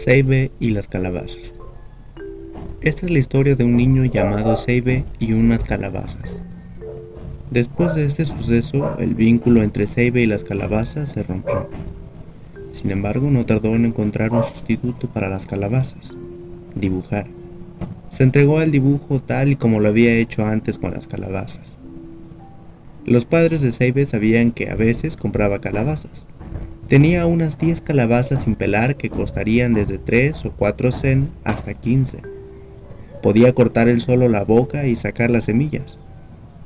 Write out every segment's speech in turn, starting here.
Seibe y las calabazas. Esta es la historia de un niño llamado Seibe y unas calabazas. Después de este suceso, el vínculo entre Seibe y las calabazas se rompió. Sin embargo, no tardó en encontrar un sustituto para las calabazas, dibujar. Se entregó al dibujo tal y como lo había hecho antes con las calabazas. Los padres de Seibe sabían que a veces compraba calabazas, Tenía unas 10 calabazas sin pelar que costarían desde 3 o 4 cen hasta 15. Podía cortar él solo la boca y sacar las semillas.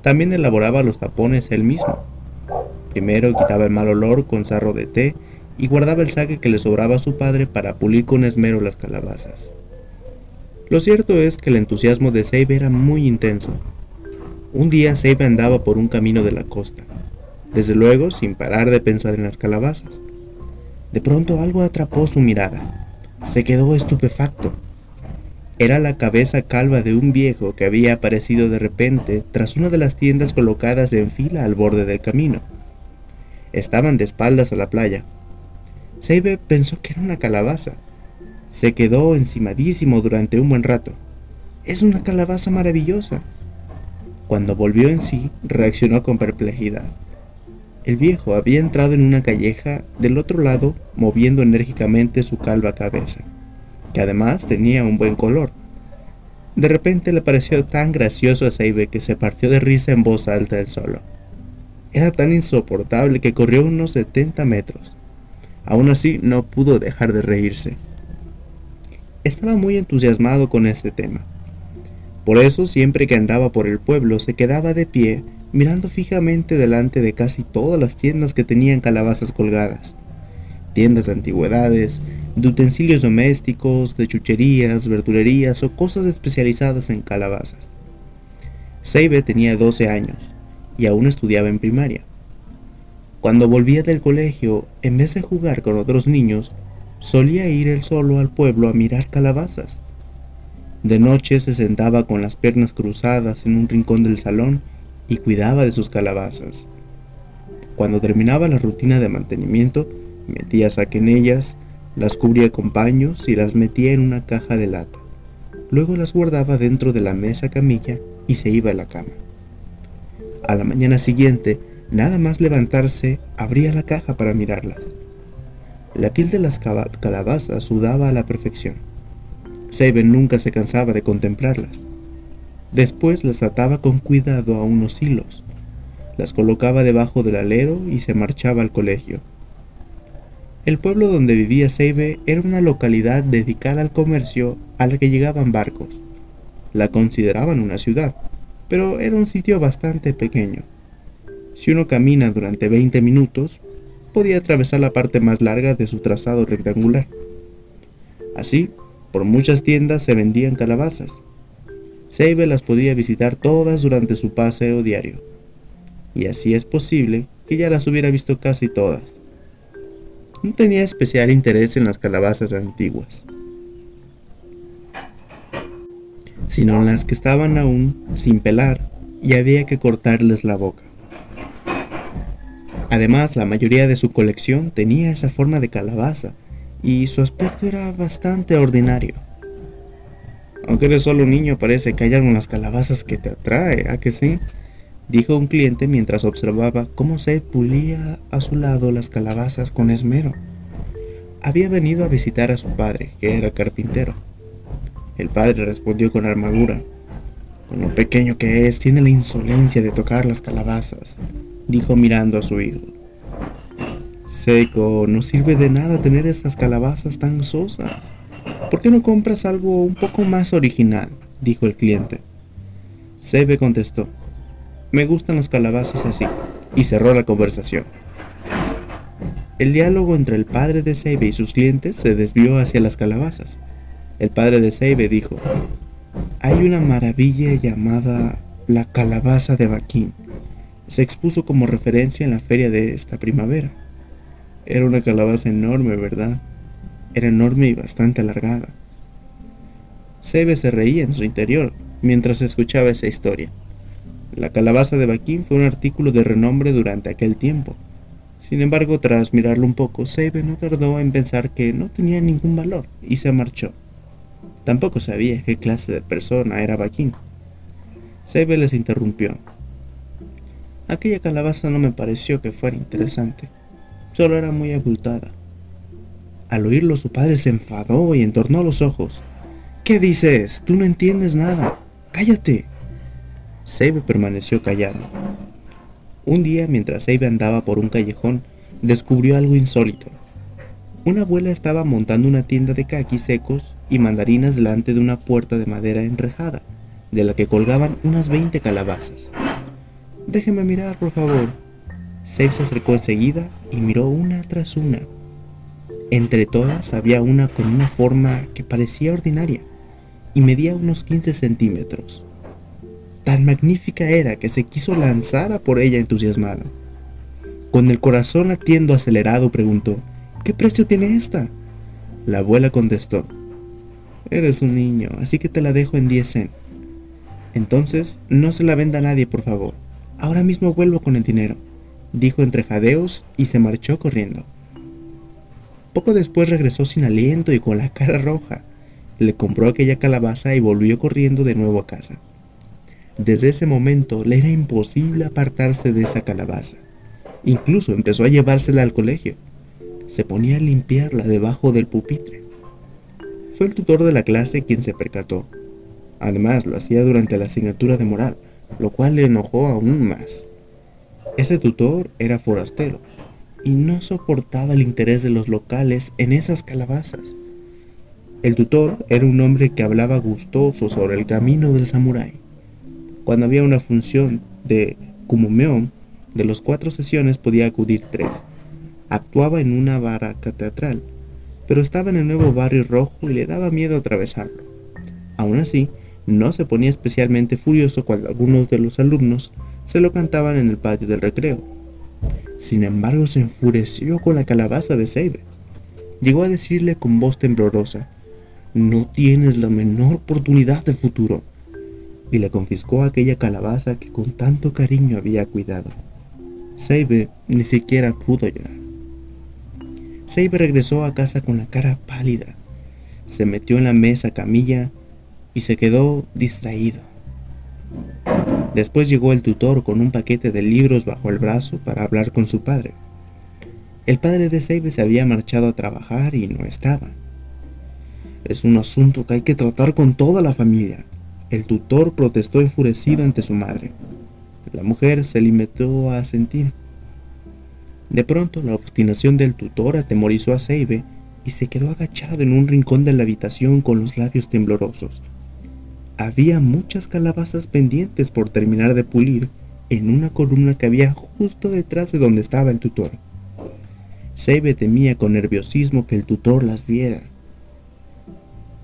También elaboraba los tapones él mismo. Primero quitaba el mal olor con sarro de té y guardaba el saque que le sobraba a su padre para pulir con esmero las calabazas. Lo cierto es que el entusiasmo de Seibe era muy intenso. Un día Seibe andaba por un camino de la costa, desde luego sin parar de pensar en las calabazas. De pronto algo atrapó su mirada. Se quedó estupefacto. Era la cabeza calva de un viejo que había aparecido de repente tras una de las tiendas colocadas en fila al borde del camino. Estaban de espaldas a la playa. Seibe pensó que era una calabaza. Se quedó encimadísimo durante un buen rato. Es una calabaza maravillosa. Cuando volvió en sí, reaccionó con perplejidad. El viejo había entrado en una calleja del otro lado moviendo enérgicamente su calva cabeza, que además tenía un buen color. De repente le pareció tan gracioso a Seibe que se partió de risa en voz alta del solo. Era tan insoportable que corrió unos 70 metros. Aún así no pudo dejar de reírse. Estaba muy entusiasmado con este tema. Por eso siempre que andaba por el pueblo se quedaba de pie mirando fijamente delante de casi todas las tiendas que tenían calabazas colgadas. Tiendas de antigüedades, de utensilios domésticos, de chucherías, verdulerías o cosas especializadas en calabazas. Seibe tenía 12 años y aún estudiaba en primaria. Cuando volvía del colegio, en vez de jugar con otros niños, solía ir él solo al pueblo a mirar calabazas. De noche se sentaba con las piernas cruzadas en un rincón del salón y cuidaba de sus calabazas. Cuando terminaba la rutina de mantenimiento, metía saque en ellas, las cubría con paños y las metía en una caja de lata. Luego las guardaba dentro de la mesa camilla y se iba a la cama. A la mañana siguiente, nada más levantarse, abría la caja para mirarlas. La piel de las calabazas sudaba a la perfección. Seiben nunca se cansaba de contemplarlas. Después las ataba con cuidado a unos hilos, las colocaba debajo del alero y se marchaba al colegio. El pueblo donde vivía Seibe era una localidad dedicada al comercio a la que llegaban barcos. La consideraban una ciudad, pero era un sitio bastante pequeño. Si uno camina durante 20 minutos, podía atravesar la parte más larga de su trazado rectangular. Así, por muchas tiendas se vendían calabazas, Seibe las podía visitar todas durante su paseo diario, y así es posible que ya las hubiera visto casi todas. No tenía especial interés en las calabazas antiguas, sino en las que estaban aún sin pelar y había que cortarles la boca. Además, la mayoría de su colección tenía esa forma de calabaza, y su aspecto era bastante ordinario. Aunque eres solo un niño, parece que hay algunas calabazas que te atrae, ¿a que sí? Dijo un cliente mientras observaba cómo se pulía a su lado las calabazas con esmero. Había venido a visitar a su padre, que era carpintero. El padre respondió con armadura. Con lo pequeño que es, tiene la insolencia de tocar las calabazas, dijo mirando a su hijo. Seco, no sirve de nada tener esas calabazas tan sosas. ¿Por qué no compras algo un poco más original? dijo el cliente. Sebe contestó, me gustan las calabazas así, y cerró la conversación. El diálogo entre el padre de Seibe y sus clientes se desvió hacia las calabazas. El padre de Seibe dijo, hay una maravilla llamada la calabaza de Baquín. Se expuso como referencia en la feria de esta primavera. Era una calabaza enorme, ¿verdad? Era enorme y bastante alargada. Sebe se reía en su interior mientras escuchaba esa historia. La calabaza de Baquín fue un artículo de renombre durante aquel tiempo. Sin embargo, tras mirarlo un poco, Seibe no tardó en pensar que no tenía ningún valor y se marchó. Tampoco sabía qué clase de persona era Baquín. Seibe les interrumpió. Aquella calabaza no me pareció que fuera interesante, solo era muy abultada. Al oírlo su padre se enfadó y entornó los ojos. ¿Qué dices? Tú no entiendes nada. Cállate. Seibe permaneció callado. Un día, mientras Seibe andaba por un callejón, descubrió algo insólito. Una abuela estaba montando una tienda de caquis secos y mandarinas delante de una puerta de madera enrejada, de la que colgaban unas 20 calabazas. Déjeme mirar, por favor. Seibe se acercó enseguida y miró una tras una. Entre todas había una con una forma que parecía ordinaria y medía unos 15 centímetros. Tan magnífica era que se quiso lanzar a por ella entusiasmado. Con el corazón latiendo acelerado preguntó, ¿qué precio tiene esta? La abuela contestó, eres un niño, así que te la dejo en 10 cent. Entonces, no se la venda a nadie, por favor. Ahora mismo vuelvo con el dinero, dijo entre jadeos y se marchó corriendo. Poco después regresó sin aliento y con la cara roja. Le compró aquella calabaza y volvió corriendo de nuevo a casa. Desde ese momento le era imposible apartarse de esa calabaza. Incluso empezó a llevársela al colegio. Se ponía a limpiarla debajo del pupitre. Fue el tutor de la clase quien se percató. Además, lo hacía durante la asignatura de moral, lo cual le enojó aún más. Ese tutor era forastero y no soportaba el interés de los locales en esas calabazas. El tutor era un hombre que hablaba gustoso sobre el camino del samurái cuando había una función de Kumomeon, de los cuatro sesiones podía acudir tres. Actuaba en una baraca teatral, pero estaba en el nuevo barrio rojo y le daba miedo atravesarlo. Aún así, no se ponía especialmente furioso cuando algunos de los alumnos se lo cantaban en el patio del recreo. Sin embargo, se enfureció con la calabaza de Seibe. Llegó a decirle con voz temblorosa, no tienes la menor oportunidad de futuro y le confiscó aquella calabaza que con tanto cariño había cuidado. Seibe ni siquiera pudo llorar. Seibe regresó a casa con la cara pálida. Se metió en la mesa camilla y se quedó distraído. Después llegó el tutor con un paquete de libros bajo el brazo para hablar con su padre. El padre de Seibe se había marchado a trabajar y no estaba. Es un asunto que hay que tratar con toda la familia, el tutor protestó enfurecido ante su madre. La mujer se limitó a asentir. De pronto, la obstinación del tutor atemorizó a Seibe y se quedó agachado en un rincón de la habitación con los labios temblorosos. Había muchas calabazas pendientes por terminar de pulir en una columna que había justo detrás de donde estaba el tutor. Seibe temía con nerviosismo que el tutor las viera.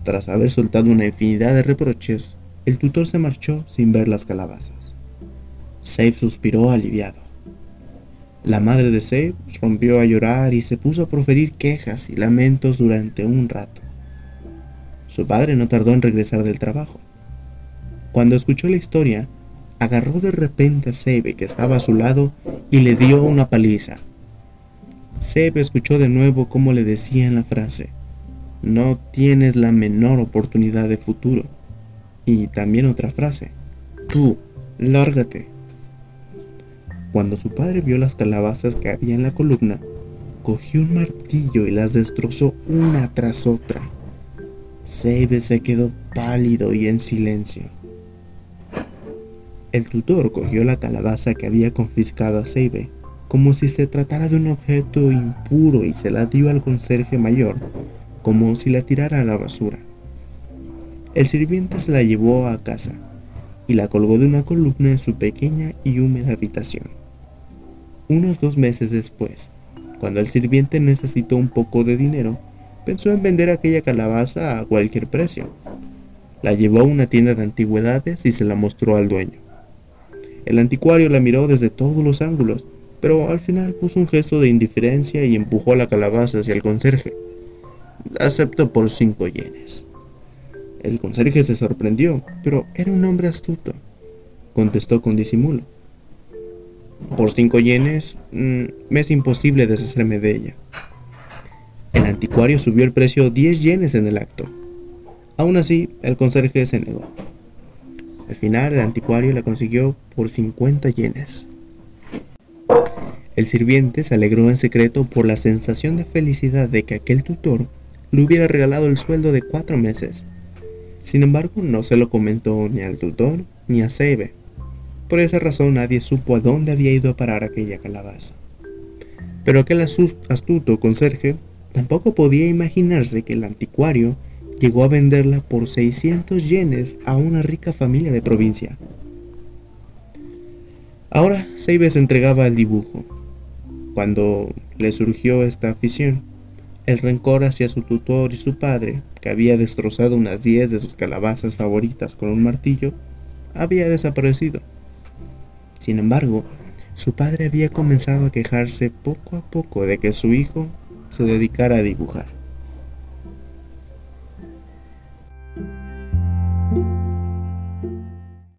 Tras haber soltado una infinidad de reproches, el tutor se marchó sin ver las calabazas. Save suspiró aliviado. La madre de Save rompió a llorar y se puso a proferir quejas y lamentos durante un rato. Su padre no tardó en regresar del trabajo. Cuando escuchó la historia, agarró de repente a Save que estaba a su lado y le dio una paliza. Save escuchó de nuevo cómo le decían la frase, no tienes la menor oportunidad de futuro. Y también otra frase. Tú, lárgate. Cuando su padre vio las calabazas que había en la columna, cogió un martillo y las destrozó una tras otra. Seibe se quedó pálido y en silencio. El tutor cogió la calabaza que había confiscado a Seibe como si se tratara de un objeto impuro y se la dio al conserje mayor como si la tirara a la basura. El sirviente se la llevó a casa y la colgó de una columna en su pequeña y húmeda habitación. Unos dos meses después, cuando el sirviente necesitó un poco de dinero, pensó en vender aquella calabaza a cualquier precio. La llevó a una tienda de antigüedades y se la mostró al dueño. El anticuario la miró desde todos los ángulos, pero al final puso un gesto de indiferencia y empujó la calabaza hacia el conserje. La aceptó por cinco yenes. El conserje se sorprendió, pero era un hombre astuto. Contestó con disimulo. por 5 yenes, mm, me es imposible deshacerme de ella. El anticuario subió el precio 10 yenes en el acto. Aún así, el conserje se negó. Al final, el anticuario la consiguió por 50 yenes. El sirviente se alegró en secreto por la sensación de felicidad de que aquel tutor le hubiera regalado el sueldo de cuatro meses. Sin embargo, no se lo comentó ni al tutor ni a Seibe. Por esa razón nadie supo a dónde había ido a parar aquella calabaza. Pero aquel astuto conserje tampoco podía imaginarse que el anticuario llegó a venderla por 600 yenes a una rica familia de provincia. Ahora Seibe se entregaba al dibujo, cuando le surgió esta afición, el rencor hacia su tutor y su padre, que había destrozado unas diez de sus calabazas favoritas con un martillo, había desaparecido. Sin embargo, su padre había comenzado a quejarse poco a poco de que su hijo se dedicara a dibujar.